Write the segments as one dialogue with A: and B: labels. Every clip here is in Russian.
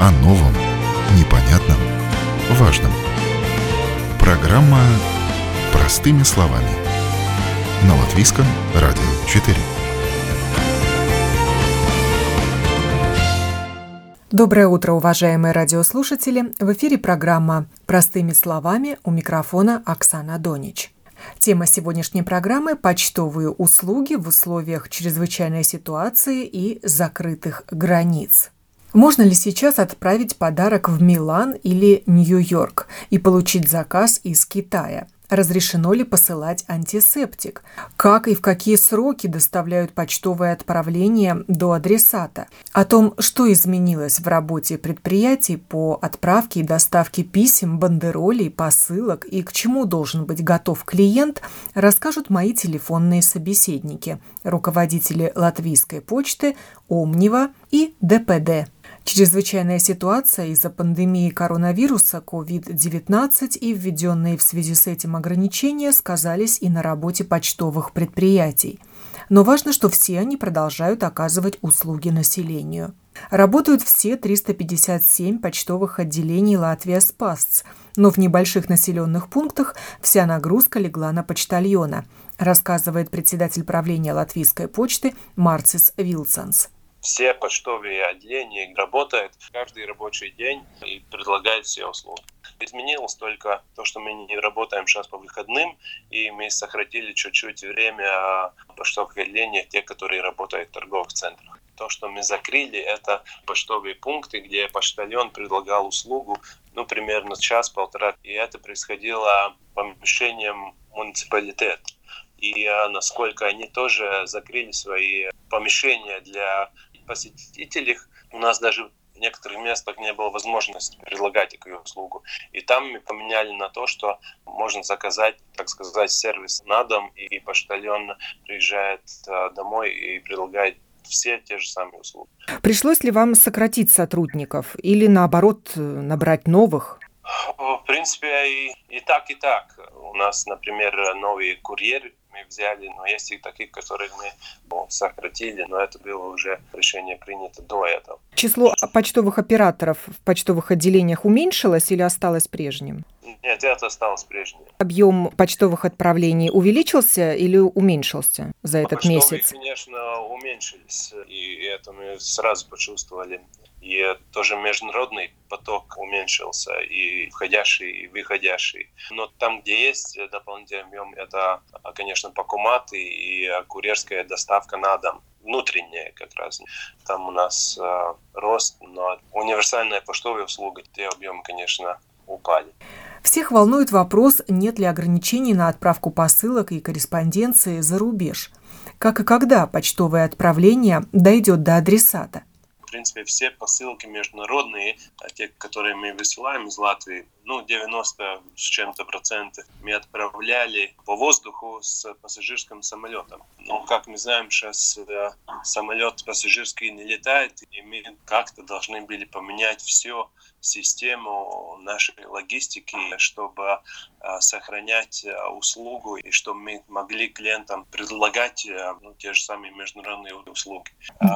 A: о новом, непонятном, важном. Программа «Простыми словами» на Латвийском радио 4.
B: Доброе утро, уважаемые радиослушатели! В эфире программа «Простыми словами» у микрофона Оксана Донич. Тема сегодняшней программы – почтовые услуги в условиях чрезвычайной ситуации и закрытых границ. Можно ли сейчас отправить подарок в Милан или Нью-Йорк и получить заказ из Китая? Разрешено ли посылать антисептик? Как и в какие сроки доставляют почтовые отправления до адресата? О том, что изменилось в работе предприятий по отправке и доставке писем, бандеролей, посылок и к чему должен быть готов клиент, расскажут мои телефонные собеседники, руководители Латвийской почты, Омнива и ДПД. Чрезвычайная ситуация из-за пандемии коронавируса COVID-19 и введенные в связи с этим ограничения сказались и на работе почтовых предприятий. Но важно, что все они продолжают оказывать услуги населению. Работают все 357 почтовых отделений Латвия Спасц, но в небольших населенных пунктах вся нагрузка легла на почтальона, рассказывает председатель правления Латвийской почты Марцис Вилсонс
C: все почтовые отделения работают каждый рабочий день и предлагают все услуги. Изменилось только то, что мы не работаем сейчас по выходным, и мы сократили чуть-чуть время почтовых отделений, те, которые работают в торговых центрах. То, что мы закрыли, это почтовые пункты, где почтальон предлагал услугу, ну, примерно час-полтора. И это происходило помещением муниципалитета и а, насколько они тоже закрыли свои помещения для посетителей. У нас даже в некоторых местах не было возможности предлагать такую услугу. И там мы поменяли на то, что можно заказать, так сказать, сервис на дом, и почтальон приезжает а, домой и предлагает все те же самые услуги.
B: Пришлось ли вам сократить сотрудников или наоборот набрать новых?
C: В принципе, и, и так, и так. У нас, например, новые курьеры мы взяли, но есть и таких, которых мы ну, сократили, но это было уже решение принято до этого.
B: Число почтовых операторов в почтовых отделениях уменьшилось или осталось прежним?
C: Нет, это осталось прежним.
B: Объем почтовых отправлений увеличился или уменьшился за этот
C: Почтовые,
B: месяц?
C: конечно, уменьшились, и это мы сразу почувствовали и тоже международный поток уменьшился, и входящий, и выходящий. Но там, где есть дополнительный объем, это, конечно, покуматы и курьерская доставка на дом внутренняя как раз. Там у нас э, рост, но универсальная почтовая услуга, те объемы, конечно, упали.
B: Всех волнует вопрос, нет ли ограничений на отправку посылок и корреспонденции за рубеж. Как и когда почтовое отправление дойдет до адресата
C: в принципе, все посылки международные, а те, которые мы высылаем из Латвии, ну, 90 с чем-то процентов мы отправляли по воздуху с пассажирским самолетом. Но, как мы знаем, сейчас э, самолет пассажирский не летает, и мы как-то должны были поменять всю систему нашей логистики, чтобы э, сохранять э, услугу и чтобы мы могли клиентам предлагать ну, те же самые международные услуги.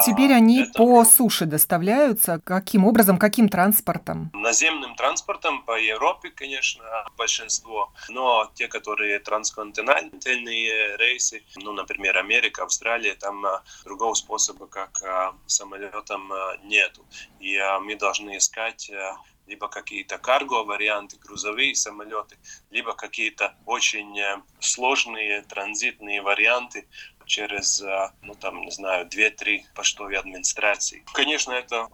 B: Теперь они Это... по суше доставляются? Каким образом, каким транспортом?
C: Наземным транспортом по Европе, конечно, большинство, но те, которые трансконтинентальные рейсы, ну, например, Америка, Австралия, там а, другого способа, как а, самолетом, а, нету. И мы должны искать либо какие-то карго варианты, грузовые самолеты, либо какие-то очень сложные транзитные варианты через, ну там, не знаю, 2-3 почтовые администрации. Конечно, это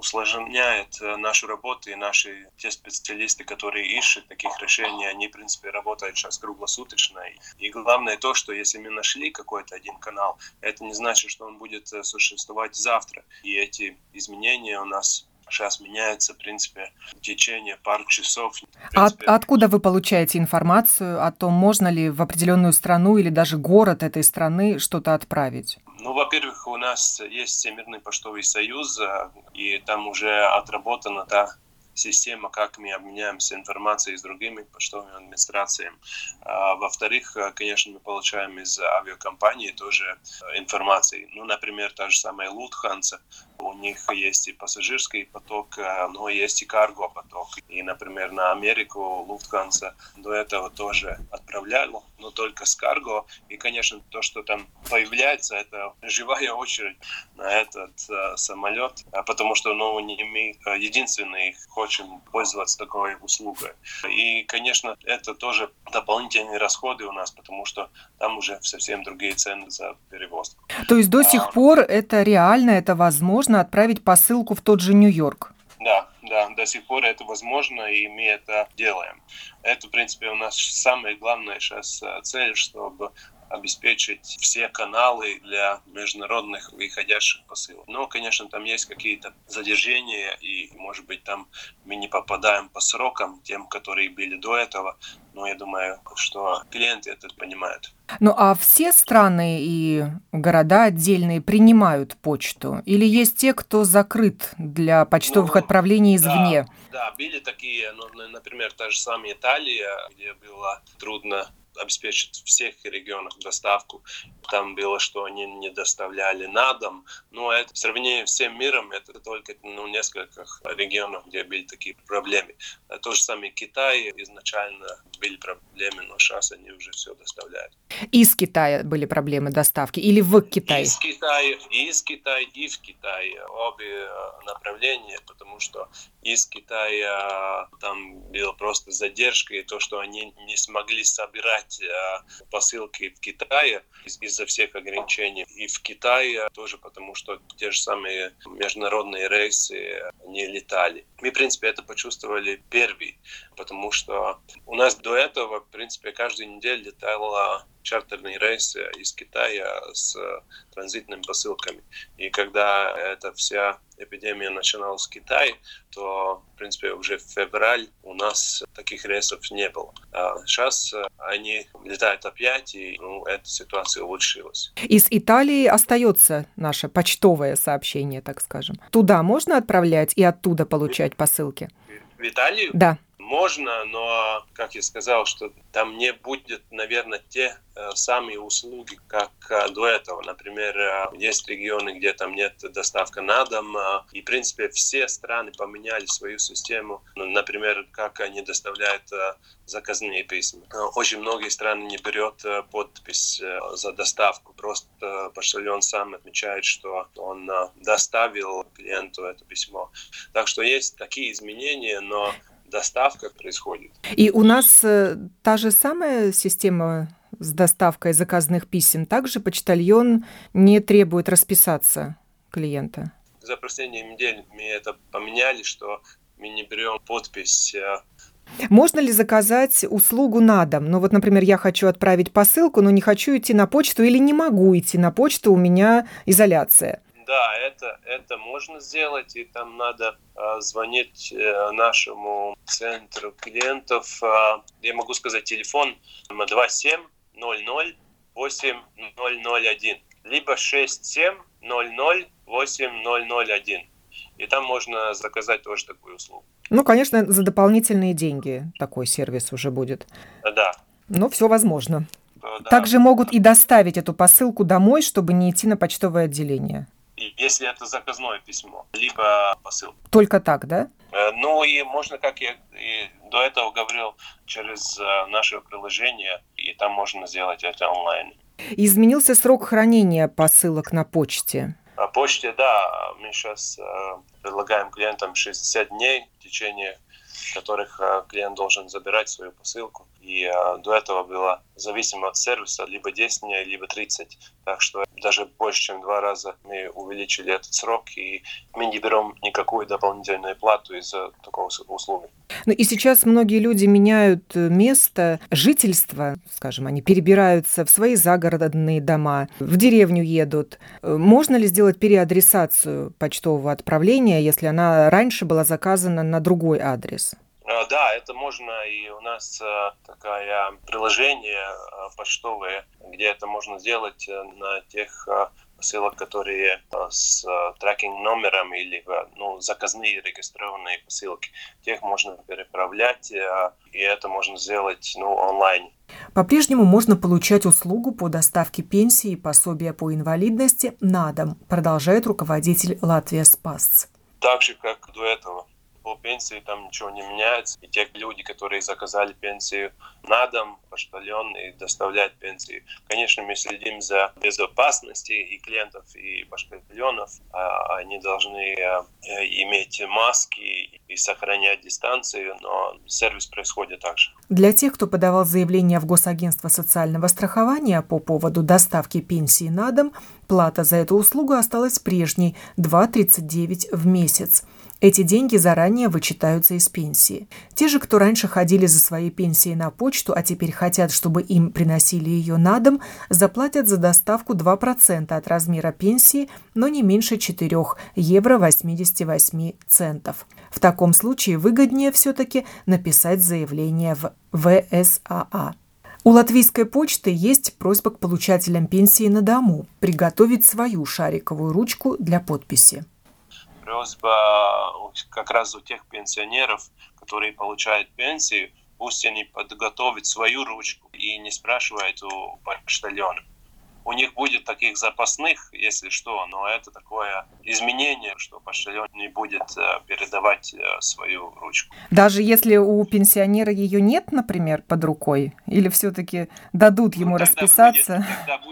C: усложняет э, нашу работу, и наши те специалисты, которые ищут таких решений, они, в принципе, работают сейчас круглосуточно. И главное то, что если мы нашли какой-то один канал, это не значит, что он будет э, существовать завтра. И эти изменения у нас сейчас меняется, в принципе, в течение пару часов.
B: А принципе, а откуда вы получаете информацию о том, можно ли в определенную страну или даже город этой страны что-то отправить?
C: Ну, во-первых, у нас есть Всемирный почтовый союз, э, и там уже отработана та система, как мы обменяемся информацией с другими почтовыми администрациями. А, во-вторых, конечно, мы получаем из авиакомпании тоже э, информации. Ну, например, та же самая Лутханса, у них есть и пассажирский поток, но есть и карго поток. И, например, на Америку Lufthansa до этого тоже отправлял, но только с карго. И, конечно, то, что там появляется, это живая очередь на этот э, самолет, потому что ну, не мы единственные хотим пользоваться такой услугой. И, конечно, это тоже дополнительные расходы у нас, потому что там уже совсем другие цены за перевозку.
B: То есть до сих а, пор это реально, это возможно отправить посылку в тот же Нью-Йорк?
C: Да, да, до сих пор это возможно, и мы это делаем. Это, в принципе, у нас самая главная сейчас э, цель, чтобы обеспечить все каналы для международных выходящих посылок. Но, конечно, там есть какие-то задержения, и, может быть, там мы не попадаем по срокам тем, которые были до этого. Но я думаю, что клиенты это понимают.
B: Ну а все страны и города отдельные принимают почту? Или есть те, кто закрыт для почтовых ну, отправлений извне?
C: Да, да, были такие, ну, например, та же самая Италия, где было трудно обеспечить в всех регионах доставку. Там было, что они не доставляли на дом. Но это в сравнении с всем миром, это только ну, несколько регионов, где были такие проблемы. А то же самое Китай изначально были проблемы, но сейчас они уже все доставляют.
B: Из Китая были проблемы доставки или в Китае?
C: Из Китая, из Китая и в Китае. Обе э, направления, потому что из Китая там была просто задержка, и то, что они не смогли собирать э, посылки в Китае из-за всех ограничений. И в Китае тоже потому, что те же самые международные рейсы не летали. Мы, в принципе, это почувствовали первый, потому что у нас до этого, в принципе, каждую неделю летала чартерные рейсы из Китая с транзитными посылками. И когда эта вся эпидемия начиналась в Китае, то, в принципе, уже в февраль у нас таких рейсов не было. А сейчас они летают опять, и ну, эта ситуация улучшилась.
B: Из Италии остается наше почтовое сообщение, так скажем. Туда можно отправлять и оттуда получать посылки?
C: В Италию?
B: Да
C: можно, но, как я сказал, что там не будет, наверное, те э, самые услуги, как э, до этого. Например, э, есть регионы, где там нет доставка на дом, и, в принципе, все страны поменяли свою систему. Ну, например, как они доставляют заказные письма. Очень многие страны не берет подпись за доставку, просто почтальон сам отмечает, что он доставил клиенту это письмо. Так что есть такие изменения, но доставка происходит.
B: И у нас э, та же самая система с доставкой заказных писем. Также почтальон не требует расписаться клиента.
C: За последние недели мы это поменяли, что мы не берем подпись э,
B: можно ли заказать услугу на дом? Ну вот, например, я хочу отправить посылку, но не хочу идти на почту или не могу идти на почту, у меня изоляция
C: да, это, это можно сделать, и там надо э, звонить э, нашему центру клиентов. Э, я могу сказать телефон 27 00 8001, либо 67 00 8001. И там можно заказать тоже такую услугу.
B: Ну, конечно, за дополнительные деньги такой сервис уже будет.
C: Да.
B: Но все возможно. Да. Также могут и доставить эту посылку домой, чтобы не идти на почтовое отделение
C: если это заказное письмо, либо посыл.
B: Только так, да?
C: Э, ну и можно, как я и до этого говорил, через э, наше приложение, и там можно сделать это онлайн.
B: Изменился срок хранения посылок на почте?
C: На почте, да. Мы сейчас э, предлагаем клиентам 60 дней, в течение которых клиент должен забирать свою посылку. И до этого было зависимо от сервиса либо 10 дней, либо 30. Так что даже больше, чем два раза мы увеличили этот срок, и мы не берем никакую дополнительную плату из-за такого услуги.
B: Ну и сейчас многие люди меняют э, место жительства, скажем, они перебираются в свои загородные дома, в деревню едут. Э, можно ли сделать переадресацию почтового отправления, если она раньше была заказана на другой адрес?
C: А, да, это можно, и у нас э, такое приложение э, почтовое, где это можно сделать э, на тех посылок, которые с трекинг номером или ну, заказные регистрированные посылки. Тех можно переправлять, и это можно сделать ну, онлайн.
B: По-прежнему можно получать услугу по доставке пенсии и пособия по инвалидности на дом, продолжает руководитель Латвия Спасц.
C: Так же, как до этого по пенсии там ничего не меняется. И те люди, которые заказали пенсию на дом, почтальон и доставляют пенсии. Конечно, мы следим за безопасностью и клиентов, и почтальонов. А, они должны э, иметь маски и сохранять дистанцию, но сервис происходит так же.
B: Для тех, кто подавал заявление в Госагентство социального страхования по поводу доставки пенсии на дом, плата за эту услугу осталась прежней – 2,39 в месяц. Эти деньги заранее вычитаются из пенсии. Те же, кто раньше ходили за своей пенсией на почту, а теперь хотят, чтобы им приносили ее на дом, заплатят за доставку 2% от размера пенсии, но не меньше 4 евро 88 центов. В таком случае выгоднее все-таки написать заявление в ВСАА. У латвийской почты есть просьба к получателям пенсии на дому приготовить свою шариковую ручку для подписи
C: просьба как раз у тех пенсионеров, которые получают пенсию, пусть они подготовят свою ручку и не спрашивают у почтальона у них будет таких запасных, если что, но это такое изменение, что почтальон не будет э, передавать э, свою ручку.
B: Даже если у пенсионера ее нет, например, под рукой, или все-таки дадут ему ну, расписаться?
C: Будет, тогда будет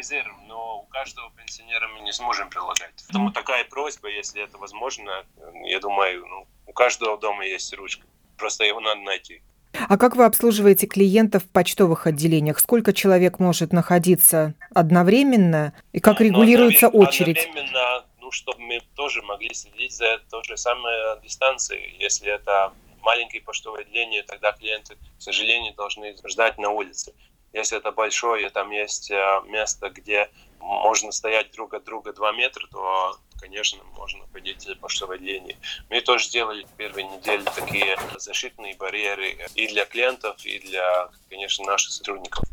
C: резерв, но у каждого пенсионера мы не сможем прилагать. Поэтому такая просьба, если это возможно, я думаю, ну, у каждого дома есть ручка, просто его надо найти.
B: А как вы обслуживаете клиентов в почтовых отделениях? Сколько человек может находиться одновременно? И как ну, регулируется
C: одновременно,
B: очередь?
C: Одновременно, ну, чтобы мы тоже могли следить за той же самой дистанцией. Если это маленькие почтовые отделения, тогда клиенты, к сожалению, должны ждать на улице. Если это большое, там есть э, место, где можно стоять друг от друга 2 метра, то конечно, можно ходить по почтовой линии. Мы тоже сделали в первой неделе такие защитные барьеры и для клиентов, и для, конечно, наших сотрудников.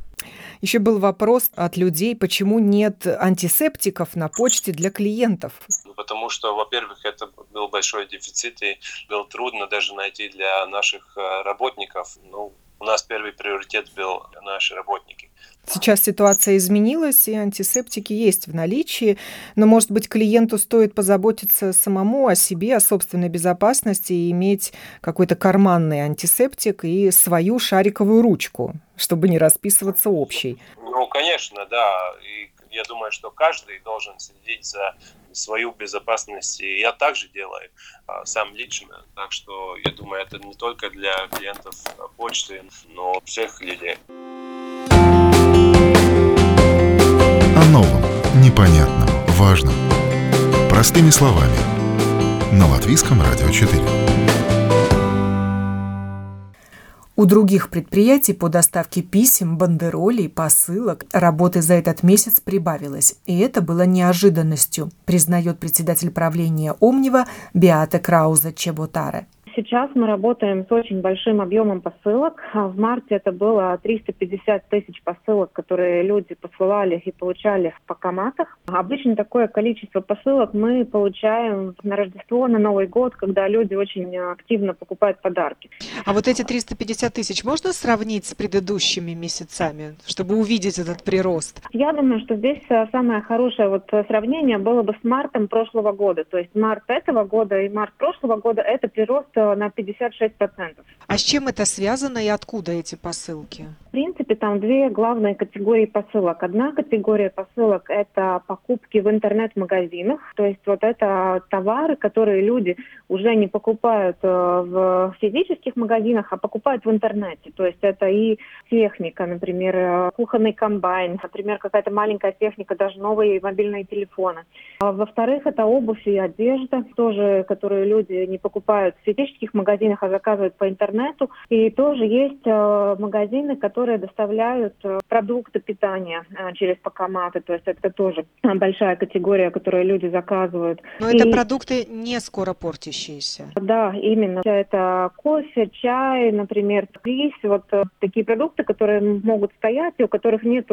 B: Еще был вопрос от людей, почему нет антисептиков на почте для клиентов?
C: Ну, потому что, во-первых, это был большой дефицит, и было трудно даже найти для наших э, работников. Ну, у нас первый приоритет был наши работники.
B: Сейчас ситуация изменилась, и антисептики есть в наличии, но, может быть, клиенту стоит позаботиться самому о себе, о собственной безопасности и иметь какой-то карманный антисептик и свою шариковую ручку, чтобы не расписываться общей.
C: Ну, конечно, да. И я думаю, что каждый должен следить за свою безопасность. И я также делаю а, сам лично. Так что я думаю, это не только для клиентов почты, но всех людей.
A: О новом, непонятном, важном. Простыми словами. На Латвийском радио 4.
B: У других предприятий по доставке писем, бандеролей, посылок работы за этот месяц прибавилось, и это было неожиданностью, признает председатель правления Омнива Биата Крауза Чеботаре
D: сейчас мы работаем с очень большим объемом посылок. А в марте это было 350 тысяч посылок, которые люди посылали и получали в покоматах. Обычно такое количество посылок мы получаем на Рождество, на Новый год, когда люди очень активно покупают подарки.
B: А вот эти 350 тысяч можно сравнить с предыдущими месяцами, чтобы увидеть этот прирост?
D: Я думаю, что здесь э, самое хорошее вот сравнение было бы с мартом прошлого года. То есть март этого года и март прошлого года – это прирост на 56%.
B: А с чем это связано и откуда эти посылки?
D: В принципе, там две главные категории посылок. Одна категория посылок – это покупки в интернет-магазинах. То есть вот это товары, которые люди уже не покупают э, в физических магазинах, а покупают в интернете. То есть это и техника, например, э, кухонный комбайн, например, какая-то маленькая техника, даже новые мобильные телефоны. А во-вторых, это обувь и одежда, тоже, которые люди не покупают в физических магазинах, а заказывают по интернету. И тоже есть э, магазины, которые доставляют продукты питания через покоматы. То есть это тоже большая категория, которую люди заказывают.
B: Но и... это продукты не скоро портящиеся.
D: Да, именно. Это кофе, чай, например, рис, вот э, такие продукты, которые могут стоять и у которых нет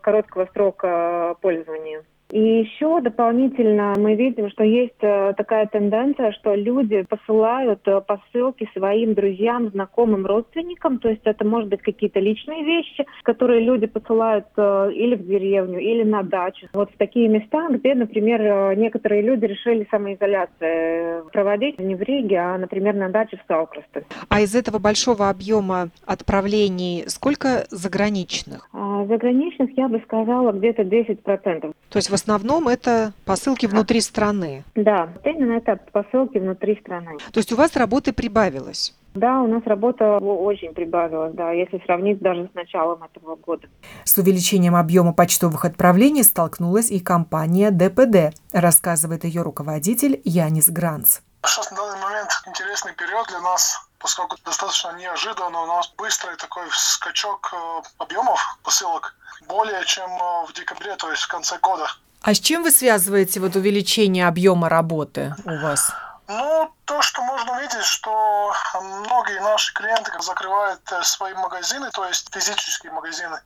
D: короткого срока пользования. И еще дополнительно мы видим, что есть э, такая тенденция, что люди посылают э, посылки своим друзьям, знакомым, родственникам. То есть это может быть какие-то личные вещи, которые люди посылают э, или в деревню, или на дачу. Вот в такие места, где, например, некоторые люди решили самоизоляцию проводить не в Риге, а, например, на даче в Салкрасте.
B: А из этого большого объема отправлений сколько заграничных?
D: А, заграничных, я бы сказала, где-то 10%.
B: То есть в основном это посылки внутри страны?
D: Да, именно это посылки внутри страны.
B: То есть у вас работы прибавилось?
D: Да, у нас работа очень прибавилась, да, если сравнить даже с началом этого года.
B: С увеличением объема почтовых отправлений столкнулась и компания ДПД, рассказывает ее руководитель Янис Гранц.
E: Сейчас на данный момент интересный период для нас, поскольку достаточно неожиданно у нас быстрый такой скачок э, объемов посылок, более чем э, в декабре, то есть в конце года.
B: А с чем вы связываете вот увеличение объема работы у вас?
E: Ну, то, что можно видеть, что многие наши клиенты закрывают э, свои магазины, то есть физические магазины,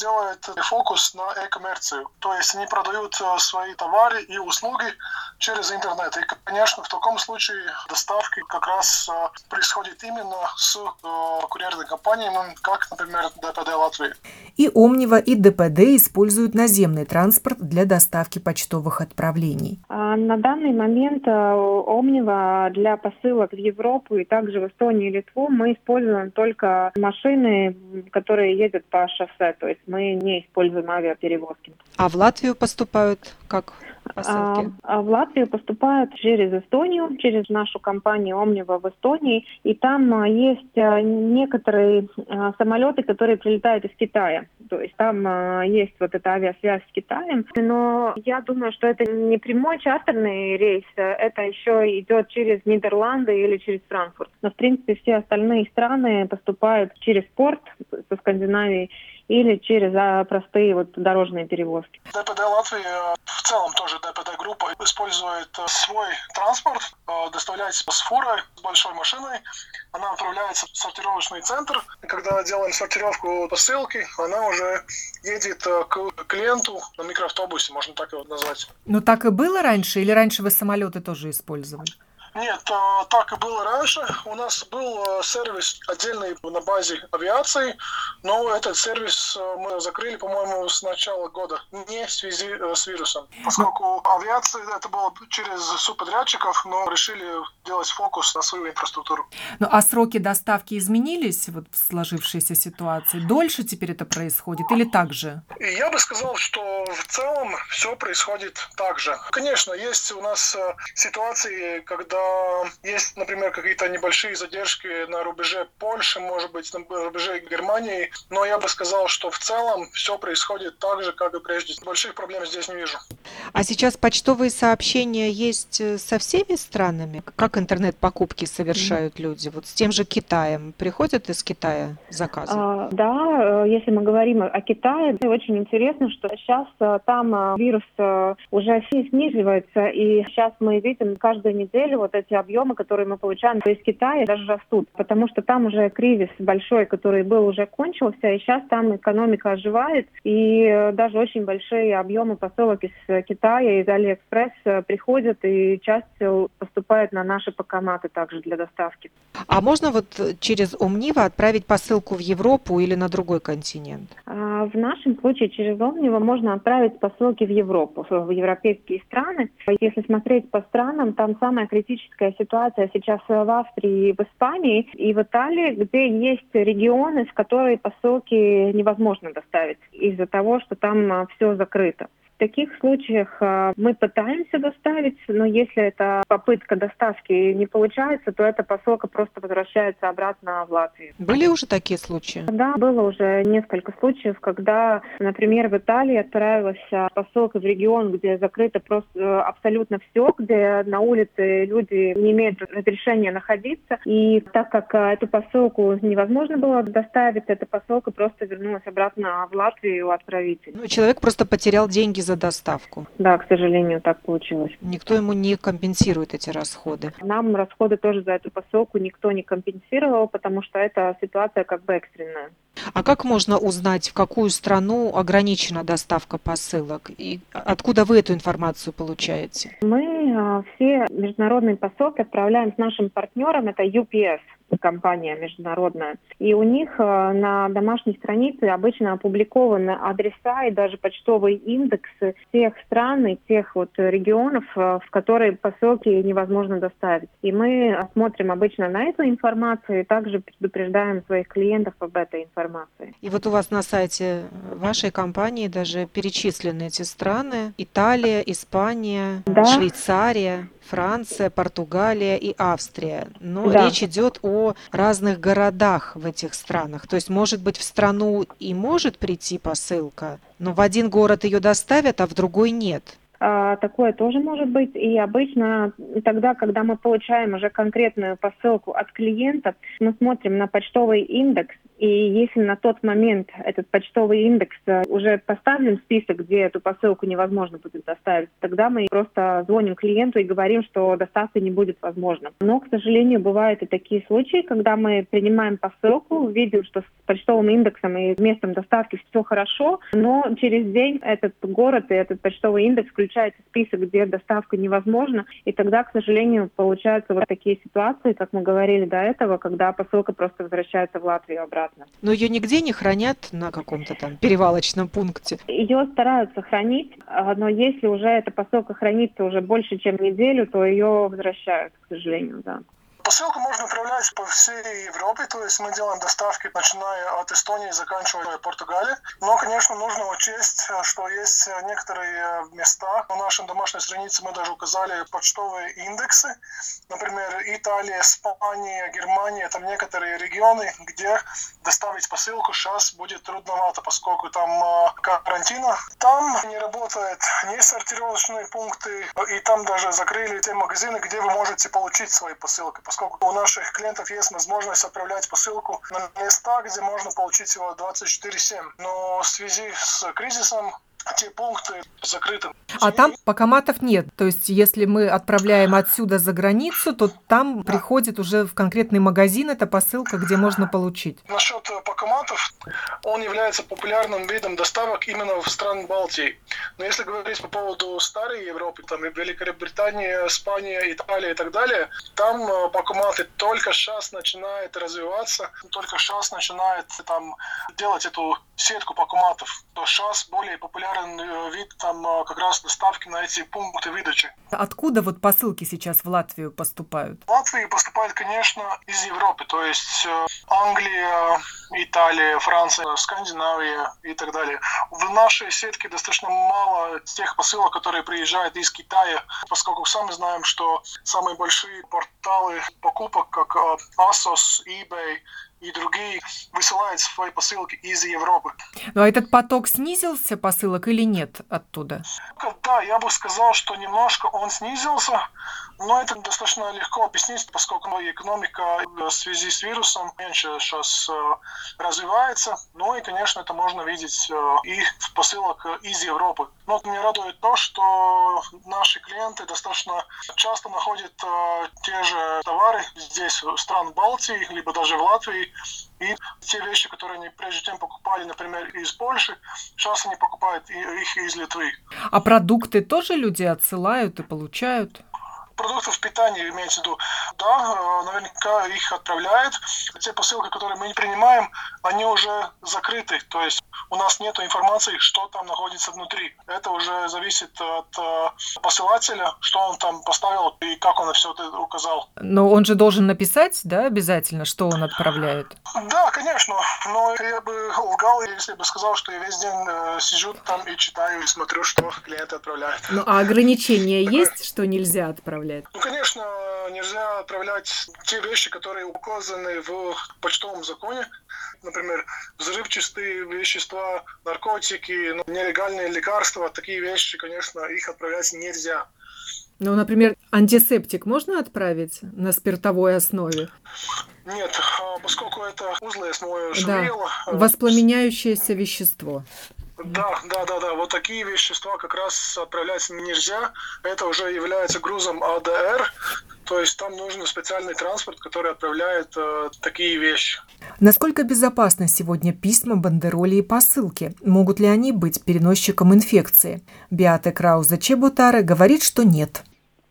E: делают фокус на e-коммерцию. То есть они продают э, свои товары и услуги через интернет. И, конечно, в таком случае доставки как раз э, происходит именно с курьерными компаниями, как, например, ДПД Латвии.
B: И Омнива, и ДПД используют наземный транспорт для доставки почтовых отправлений.
D: А на данный момент Омнива для посылок в Европу и также в Эстонию и Литву мы используем только машины, которые ездят по шоссе, то есть мы не используем авиаперевозки.
B: А в Латвию поступают как? Посылки?
D: А, в Латвию поступают через Эстонию, через нашу компанию Omniva в Эстонии, и там а, есть а, некоторые а, самолеты, которые прилетают из Китая. То есть там есть вот эта авиасвязь с Китаем. Но я думаю, что это не прямой чартерный рейс, это еще идет через Нидерланды или через Франкфурт. Но, в принципе, все остальные страны поступают через порт со Скандинавии или через а, простые вот дорожные перевозки.
E: ДПД Латвии э, в целом тоже ДПД группа использует э, свой транспорт, э, доставляется с фурой, с большой машиной. Она отправляется в сортировочный центр. И когда делаем сортировку посылки, она уже едет к клиенту на микроавтобусе, можно так его назвать.
B: Ну так и было раньше? Или раньше вы самолеты тоже использовали?
E: Нет, а, так и было раньше. У нас был а, сервис отдельный на базе авиации, но этот сервис а, мы закрыли, по-моему, с начала года, не в связи э, с вирусом. Поскольку авиация это было через субподрядчиков, но решили делать фокус на свою инфраструктуру.
B: Ну а сроки доставки изменились вот в сложившейся ситуации? Дольше теперь это происходит или так же?
E: Я бы сказал, что в целом все происходит так же. Конечно, есть у нас э, ситуации, когда есть, например, какие-то небольшие задержки на рубеже Польши, может быть, на рубеже Германии, но я бы сказал, что в целом все происходит так же, как и прежде. Больших проблем здесь не вижу.
B: А сейчас почтовые сообщения есть э, со всеми странами? Как интернет-покупки совершают люди? Вот с тем же Китаем. Приходят из Китая заказы? А,
D: да, э, если мы говорим о Китае, очень интересно, что сейчас э, там вирус уже сниживается, и сейчас мы видим каждую неделю вот эти объемы, которые мы получаем из Китая, даже растут, потому что там уже кризис большой, который был, уже кончился, и сейчас там экономика оживает, и э, даже очень большие объемы посылок из Китая, из Алиэкспресс э, приходят, и часть поступает на наши покоматы также для доставки.
B: А можно вот через Омнива отправить посылку в Европу или на другой континент?
D: А, в нашем случае через Омнива можно отправить посылки в Европу, в европейские страны. Если смотреть по странам, там самая критичная критическая ситуация сейчас в Австрии, в Испании и в Италии, где есть регионы, в которые посылки невозможно доставить из-за того, что там а, все закрыто. В таких случаях а, мы пытаемся доставить, но если эта попытка доставки не получается, то эта посылка просто возвращается обратно в Латвию.
B: Были уже такие случаи?
D: Да, было уже несколько случаев, когда, например, в Италии отправилась а, посылка в регион, где закрыто просто э, абсолютно все, где на улице люди не имеют разрешения находиться. И так как эту посылку невозможно было доставить, эта посылка просто вернулась обратно в Латвию у отправителя.
B: Ну, человек просто потерял деньги за доставку.
D: Да, к сожалению, так получилось.
B: Никто ему не компенсирует эти расходы.
D: Нам расходы тоже за эту посылку никто не компенсировал, потому что это ситуация как бы экстренная.
B: А как можно узнать, в какую страну ограничена доставка посылок? И откуда вы эту информацию получаете?
D: Мы а, все международные посылки отправляем с нашим партнером, это UPS компания международная. И у них э, на домашней странице обычно опубликованы адреса и даже почтовые индексы тех стран и тех вот регионов, э, в которые посылки невозможно доставить. И мы смотрим обычно на эту информацию и также предупреждаем своих клиентов об этой информации.
B: И вот у вас на сайте вашей компании даже перечислены эти страны. Италия, Испания, да. Швейцария. Франция, Португалия и Австрия. Но да. речь идет о разных городах в этих странах. То есть, может быть, в страну и может прийти посылка, но в один город ее доставят, а в другой нет.
D: А, такое тоже может быть. И обычно тогда, когда мы получаем уже конкретную посылку от клиента, мы смотрим на почтовый индекс и если на тот момент этот почтовый индекс э, уже поставлен в список, где эту посылку невозможно будет доставить, тогда мы просто звоним клиенту и говорим, что доставка не будет возможна. Но, к сожалению, бывают и такие случаи, когда мы принимаем посылку, видим, что с почтовым индексом и местом доставки все хорошо, но через день этот город и этот почтовый индекс включается в список, где доставка невозможна, и тогда, к сожалению, получаются вот такие ситуации, как мы говорили до этого, когда посылка просто возвращается в Латвию обратно обратно.
B: Но ее нигде не хранят на каком-то там перевалочном пункте?
D: Ее стараются хранить, а, но если уже эта посылка хранится уже больше, чем неделю, то ее возвращают, к сожалению, да.
E: Посылку можно отправлять по всей Европе, то есть мы делаем доставки, начиная от Эстонии, заканчивая Португалией. Но, конечно, нужно учесть, что есть некоторые места. На нашей домашней странице мы даже указали почтовые индексы. Например, Италия, Испания, Германия. Там некоторые регионы, где доставить посылку сейчас будет трудновато, поскольку там а, карантина. Там не работают ни сортировочные пункты, и там даже закрыли те магазины, где вы можете получить свои посылки поскольку у наших клиентов есть возможность отправлять посылку на места, где можно получить его 24-7. Но в связи с кризисом те пункты закрыты.
B: А там покоматов нет. То есть, если мы отправляем отсюда за границу, то там да. приходит уже в конкретный магазин эта посылка, где можно получить.
E: Насчет э, покоматов, он является популярным видом доставок именно в стран Балтии. Но если говорить по поводу старой Европы, там Великобритания, Испания, Италия и так далее, там э, покоматы только сейчас начинают развиваться, только сейчас начинают там делать эту сетку покоматов. То сейчас более популярны популярен э, вид там э, как раз доставки на эти пункты выдачи.
B: Откуда вот посылки сейчас в Латвию поступают?
E: В Латвию поступают, конечно, из Европы, то есть э, Англия, Италия, Франция, Скандинавия и так далее. В нашей сетке достаточно мало тех посылок, которые приезжают из Китая, поскольку сами знаем, что самые большие порталы покупок, как Asos, eBay, и другие высылают свои посылки из Европы.
B: Ну а этот поток снизился посылок или нет оттуда?
E: Да, я бы сказал, что немножко он снизился, но это достаточно легко объяснить, поскольку экономика в связи с вирусом меньше сейчас э, развивается. Ну и, конечно, это можно видеть э, и в посылок из Европы. Но меня радует то, что наши клиенты достаточно часто находят э, те же товары здесь, в стран Балтии, либо даже в Латвии, и те вещи, которые они прежде чем покупали, например, из Польши, сейчас они покупают их из Литвы.
B: А продукты тоже люди отсылают и получают?
E: Продуктов питания имеется в виду. Да, э, наверняка их отправляют. Те посылки, которые мы не принимаем, они уже закрыты. То есть у нас нет информации, что там находится внутри. Это уже зависит от э, посылателя, что он там поставил и как он все это указал.
B: Но он же должен написать, да, обязательно, что он отправляет?
E: Да, конечно. Но я бы лгал, если бы сказал, что я весь день э, сижу там и читаю, и смотрю, что клиенты отправляют.
B: Ну, а ограничения есть, что нельзя отправлять? Отправлять?
E: Ну, конечно, нельзя отправлять те вещи, которые указаны в почтовом законе. Например, взрывчатые вещества, наркотики, ну, нелегальные лекарства. Такие вещи, конечно, их отправлять нельзя.
B: Ну, например, антисептик можно отправить на спиртовой основе?
E: Нет, а, поскольку это узлы основы.
B: Да. Воспламеняющееся вещество.
E: Да, да, да, да. Вот такие вещества как раз отправлять нельзя. Это уже является грузом АДР. То есть там нужен специальный транспорт, который отправляет э, такие вещи.
B: Насколько безопасны сегодня письма, бандероли и посылки? Могут ли они быть переносчиком инфекции? Биате Крауза Чеботаре говорит, что нет.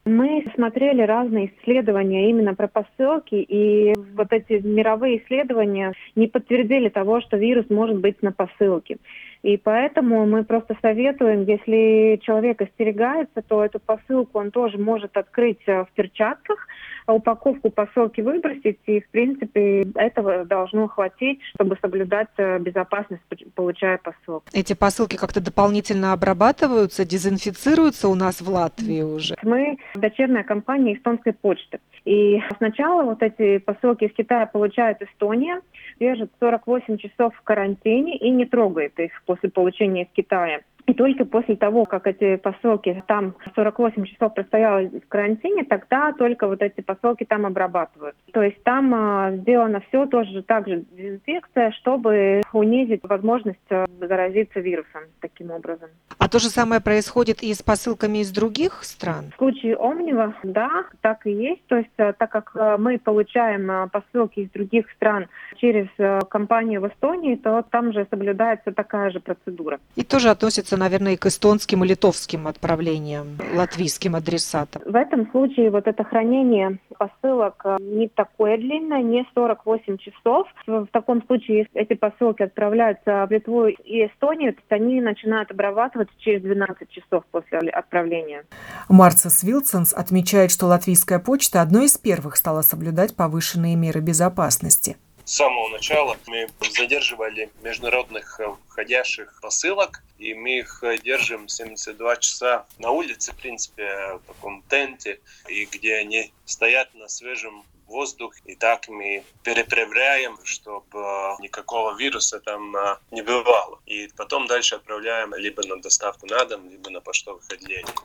D: Мы смотрели разные исследования именно про посылки, и вот эти мировые исследования не подтвердили того, что вирус может быть на посылке. И поэтому мы просто советуем, если человек остерегается, то эту посылку он тоже может открыть э, в перчатках, а упаковку посылки выбросить, и, в принципе, этого должно хватить, чтобы соблюдать э, безопасность, получая посылку.
B: Эти посылки как-то дополнительно обрабатываются, дезинфицируются у нас в Латвии уже?
D: Мы дочерняя компания эстонской почты. И сначала вот эти посылки из Китая получает Эстония, держит 48 часов в карантине и не трогает их после получения из Китая. И только после того, как эти посылки там 48 часов простояли в карантине, тогда только вот эти посылки там обрабатывают. То есть там э, сделано все тоже так же дезинфекция, чтобы унизить возможность э, заразиться вирусом таким образом.
B: А то же самое происходит и с посылками из других стран?
D: В случае Омнива, да, так и есть. То есть э, так как э, мы получаем э, посылки из других стран через э, компанию в Эстонии, то там же соблюдается такая же процедура.
B: И тоже относится относится, наверное, и к эстонским и литовским отправлениям, латвийским адресатам.
D: В этом случае вот это хранение посылок э, не такое длинное, не 48 часов. В таком случае, если эти посылки отправляются в Литву и Эстонию, то они начинают обрабатываться через 12 часов после отправления.
B: Марцис Вилсонс отмечает, что латвийская почта одной из первых стала соблюдать повышенные меры безопасности
C: с самого начала мы задерживали международных э, входящих посылок, и мы их э, держим 72 часа на улице, в принципе, в таком тенте, и где они стоят на свежем воздух, и так мы перепроверяем, чтобы э, никакого вируса там не бывало. И потом дальше отправляем либо на доставку на дом, либо на поштовых отделениях.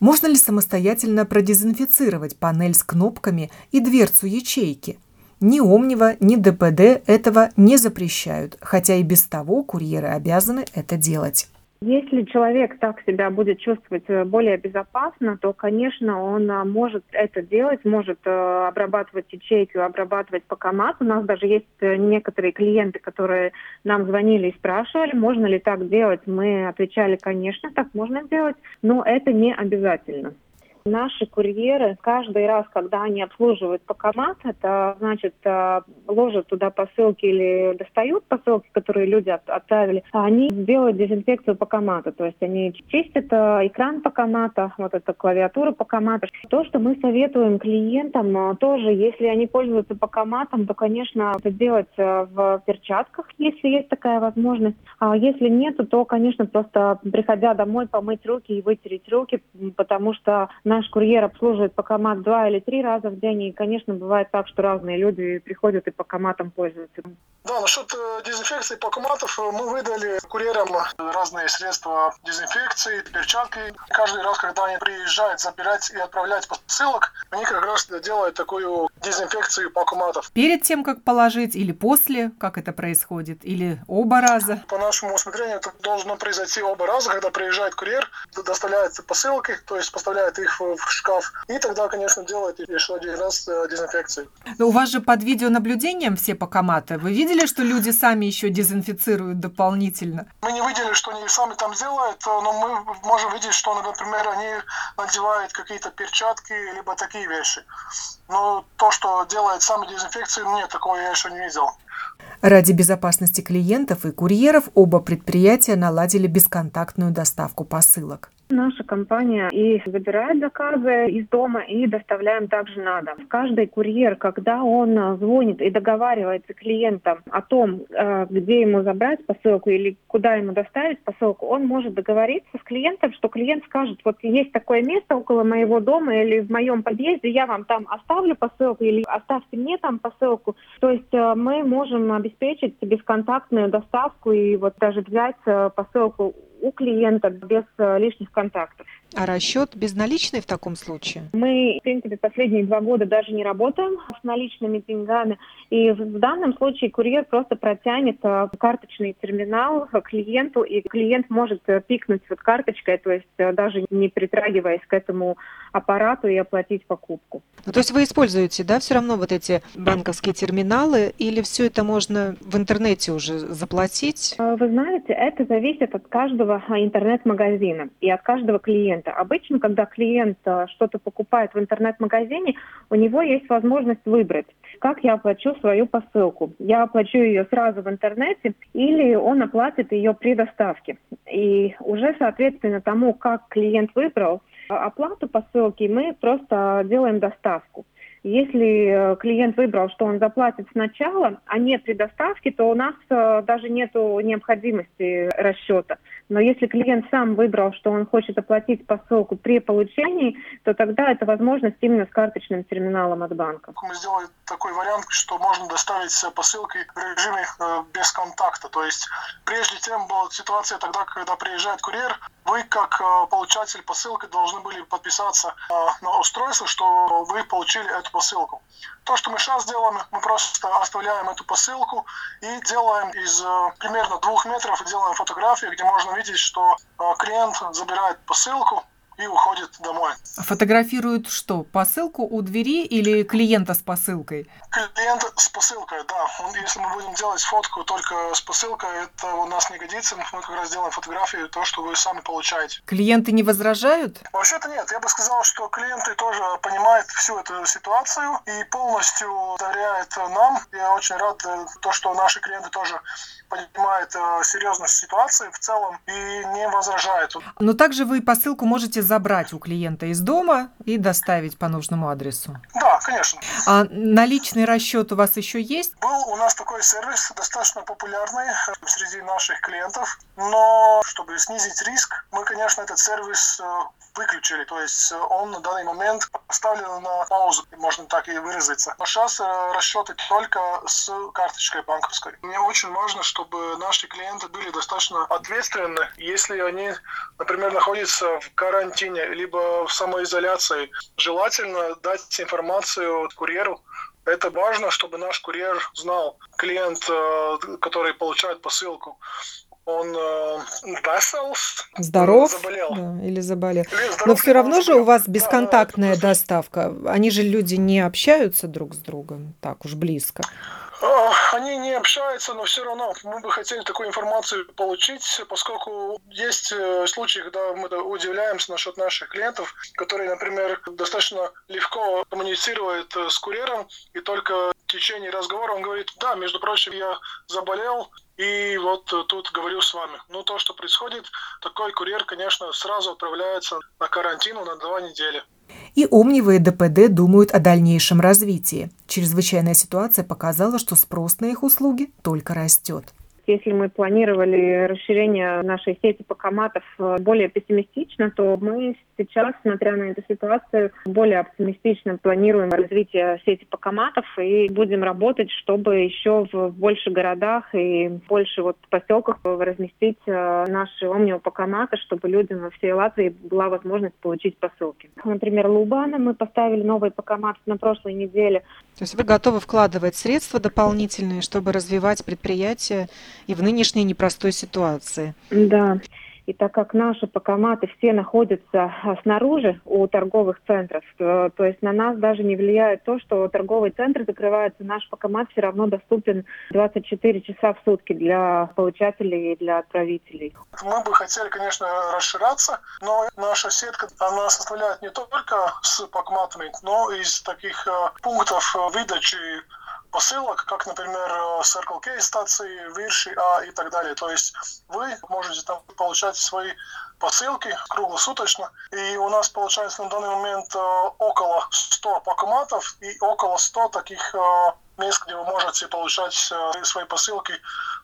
B: Можно ли самостоятельно продезинфицировать панель с кнопками и дверцу ячейки? Ни Омнива, ни ДПД этого не запрещают, хотя и без того курьеры обязаны это делать.
D: Если человек так себя будет чувствовать э, более безопасно, то, конечно, он э, может это делать, может э, обрабатывать ячейку, обрабатывать по комат. У нас даже есть некоторые клиенты, которые нам звонили и спрашивали, можно ли так делать. Мы отвечали, конечно, так можно делать, но это не обязательно. Наши курьеры каждый раз, когда они обслуживают покомат, это значит э, ложат туда посылки или достают посылки, которые люди отправили, они делают дезинфекцию покомата. То есть они чистят э, экран покомата, вот эта клавиатура покомата. То, что мы советуем клиентам, э, тоже, если они пользуются покоматом, то, конечно, это делать в перчатках, если есть такая возможность. А если нет, то, конечно, просто приходя домой, помыть руки и вытереть руки, потому что на наш курьер обслуживает покомат два или три раза в день, и, конечно, бывает так, что разные люди приходят и покоматом пользуются.
E: Да, насчет э, дезинфекции покоматов э, мы выдали курьерам разные средства дезинфекции, перчатки. Каждый раз, когда они приезжают забирать и отправлять посылок, они как раз делают такую дезинфекцию покоматов.
B: Перед тем, как положить, или после, как это происходит, или оба раза?
E: По нашему усмотрению это должно произойти оба раза, когда приезжает курьер, доставляются посылки, то есть поставляет их в шкаф. И тогда, конечно, делает еще один раз э, дезинфекцию.
B: Но у вас же под видеонаблюдением все покоматы. Вы видели, что люди сами еще дезинфицируют дополнительно?
E: Мы не видели, что они сами там делают, э, но мы можем видеть, что, например, они надевают какие-то перчатки, либо такие вещи. Но то, что делает сами дезинфекцию, нет, такого я еще не видел.
B: Ради безопасности клиентов и курьеров оба предприятия наладили бесконтактную доставку посылок.
D: Наша компания и забирает заказы из дома и доставляем также на дом. Каждый курьер, когда он звонит и договаривается клиентам о том, э, где ему забрать посылку или куда ему доставить посылку, он может договориться с клиентом, что клиент скажет, вот есть такое место около моего дома или в моем подъезде, я вам там оставлю посылку или оставьте мне там посылку. То есть э, мы можем обеспечить бесконтактную доставку и вот даже взять э, посылку у клиента без лишних контактов.
B: А расчет безналичный в таком случае?
D: Мы, в принципе, последние два года даже не работаем с наличными деньгами. И в данном случае курьер просто протянет э, карточный терминал клиенту, и клиент может э, пикнуть вот карточкой, то есть э, даже не притрагиваясь к этому аппарату и оплатить покупку.
B: Ну, то есть вы используете, да, все равно вот эти банковские терминалы, или все это можно в интернете уже заплатить?
D: Вы знаете, это зависит от каждого интернет-магазина и от каждого клиента. Обычно, когда клиент э, что-то покупает в интернет-магазине, у него есть возможность выбрать, как я оплачу свою посылку. Я оплачу ее сразу в интернете или он оплатит ее при доставке. И уже, соответственно, тому, как клиент выбрал оплату посылки, мы просто делаем доставку. Если э, клиент выбрал, что он заплатит сначала, а не при доставке, то у нас э, даже нет необходимости расчета. Но если клиент сам выбрал, что он хочет оплатить посылку при получении, то тогда это возможность именно с карточным терминалом от банка.
E: Мы сделали такой вариант, что можно доставить посылки в режиме э, без контакта. То есть прежде чем была ситуация тогда, когда приезжает курьер, вы как получатель посылки должны были подписаться на устройство, что вы получили эту посылку. То, что мы сейчас делаем, мы просто оставляем эту посылку и делаем из э, примерно двух метров, делаем фотографии, где можно видеть, что э, клиент забирает посылку, и уходит домой.
B: Фотографируют что, посылку у двери или клиента с посылкой?
E: Клиент с посылкой, да. Если мы будем делать фотку только с посылкой, это у нас не годится. Мы как раз делаем фотографии, то, что вы сами получаете.
B: Клиенты не возражают?
E: Вообще-то нет. Я бы сказал, что клиенты тоже понимают всю эту ситуацию и полностью доверяют нам. Я очень рад, э, то, что наши клиенты тоже понимают э, серьезность ситуации в целом и не возражают.
B: Но также вы посылку можете забрать у клиента из дома и доставить по нужному адресу.
E: Да, конечно.
B: А наличный расчет у вас еще есть?
E: Был у нас такой сервис, достаточно популярный среди наших клиентов, но чтобы снизить риск, мы, конечно, этот сервис э, выключили, то есть он на данный момент поставлен на паузу, можно так и выразиться. Но сейчас э, расчеты только с карточкой банковской. Мне очень важно, чтобы наши клиенты были достаточно ответственны, если они, например, находятся в карантине, либо в самоизоляции. Желательно дать информацию курьеру. Это важно, чтобы наш курьер знал, клиент, э, который получает посылку, он э,
B: здоров заболел. Да, или заболел. Или здоров, Но все равно же у вас бесконтактная да, доставка. Они же люди не общаются друг с другом так уж близко.
E: Они не общаются, но все равно мы бы хотели такую информацию получить, поскольку есть э, случаи, когда мы удивляемся насчет наших клиентов, которые, например, достаточно легко коммуницируют э, с курьером, и только в течение разговора он говорит, да, между прочим, я заболел, и вот тут говорю с вами. Ну, то, что происходит, такой курьер, конечно, сразу отправляется на карантину на два недели.
B: И Омнива и ДПД думают о дальнейшем развитии. Чрезвычайная ситуация показала, что спрос на их услуги только растет.
D: Если мы планировали расширение нашей сети покоматов э, более пессимистично, то мы сейчас, смотря на эту ситуацию, более оптимистично планируем развитие сети покоматов и будем работать, чтобы еще в больше городах и больше вот поселках разместить э, наши омниопокоматы, чтобы людям во всей Латвии была возможность получить посылки. Например, Лубана мы поставили новый покомат на прошлой неделе.
B: То есть вы готовы вкладывать средства дополнительные, чтобы развивать предприятие и в нынешней непростой ситуации.
D: Да. И так как наши покоматы все находятся а, снаружи у торговых центров, то, то есть на нас даже не влияет то, что торговый центр закрывается, наш покомат все равно доступен 24 часа в сутки для получателей и для отправителей.
E: Мы бы хотели, конечно, расширяться, но наша сетка, она составляет не только с покоматами, но и из таких а, пунктов выдачи посылок, как, например, э, Circle K стации, Вирши А и так далее. То есть вы можете там получать свои посылки круглосуточно. И у нас получается на данный момент э, около 100 покоматов и около 100 таких э, мест, где вы можете получать свои посылки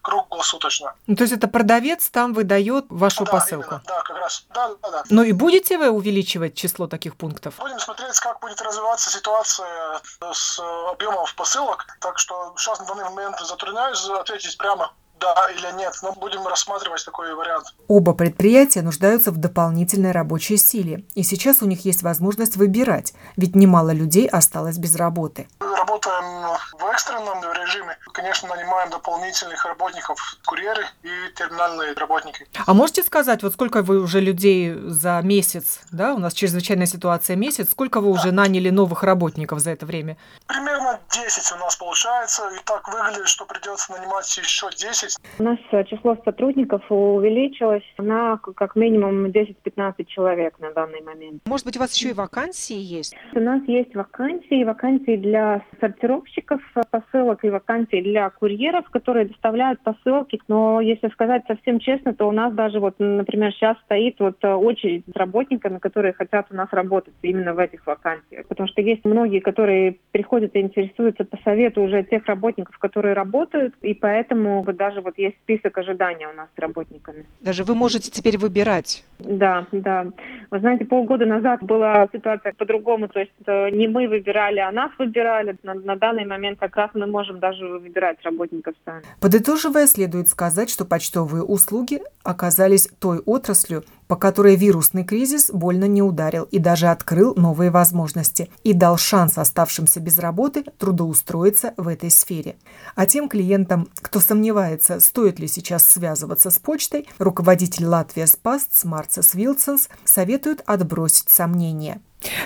E: круглосуточно.
B: Ну, то есть это продавец там выдает вашу
E: да,
B: посылку?
E: Именно, да, как раз. Да, да, да.
B: Ну и будете вы увеличивать число таких пунктов?
E: Будем смотреть, как будет развиваться ситуация с объемом посылок. Так что сейчас на данный момент затрудняюсь ответить прямо да или нет, но будем рассматривать такой вариант.
B: Оба предприятия нуждаются в дополнительной рабочей силе, и сейчас у них есть возможность выбирать, ведь немало людей осталось без работы.
E: Работаем в экстренном режиме. Конечно, нанимаем дополнительных работников, курьеры и терминальные работники.
B: А можете сказать, вот сколько вы уже людей за месяц, да, у нас чрезвычайная ситуация месяц, сколько вы уже наняли новых работников за это время?
E: Примерно 10 у нас получается, и так выглядит, что придется нанимать еще 10.
D: У нас э, число сотрудников увеличилось на как минимум 10-15 человек на данный момент.
B: Может быть, у вас еще и вакансии есть?
D: У нас есть вакансии, вакансии для сортировщиков посылок и вакансии для курьеров, которые доставляют посылки. Но если сказать совсем честно, то у нас даже вот, например, сейчас стоит вот э, очередь с работниками, которые хотят у нас работать именно в этих вакансиях. Потому что есть многие, которые приходят и интересуются по совету уже тех работников, которые работают, и поэтому вот даже вот есть список ожидания у нас с работниками.
B: Даже вы можете теперь выбирать.
D: Да, да. Вы знаете, полгода назад была ситуация по-другому, то есть э, не мы выбирали, а нас выбирали. На, на данный момент как раз мы можем даже выбирать работников сами.
B: Подытоживая, следует сказать, что почтовые услуги оказались той отраслью, по которой вирусный кризис больно не ударил и даже открыл новые возможности и дал шанс оставшимся без работы трудоустроиться в этой сфере. А тем клиентам, кто сомневается, стоит ли сейчас связываться с почтой, руководитель Латвия Спаст Марцес Вилсонс советует отбросить сомнения.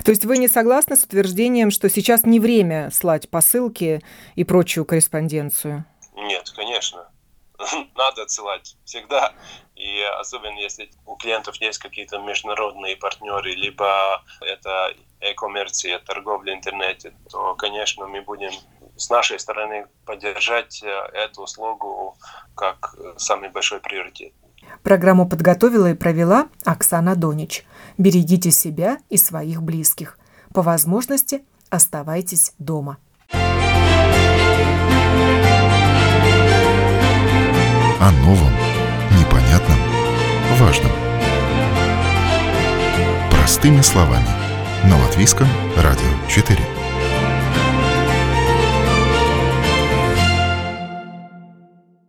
B: То есть вы не согласны с утверждением, что сейчас не время слать посылки и прочую корреспонденцию?
C: Нет, конечно. Надо отсылать всегда. И особенно если у клиентов есть какие-то международные партнеры, либо это e-коммерция, торговля в интернете, то, конечно, мы будем с нашей стороны поддержать э, эту услугу как самый большой приоритет.
B: Программу подготовила и провела Оксана Донич. Берегите себя и своих близких. По возможности оставайтесь дома.
A: О новом, непонятном, важном. Простыми словами. На Латвийском радио 4.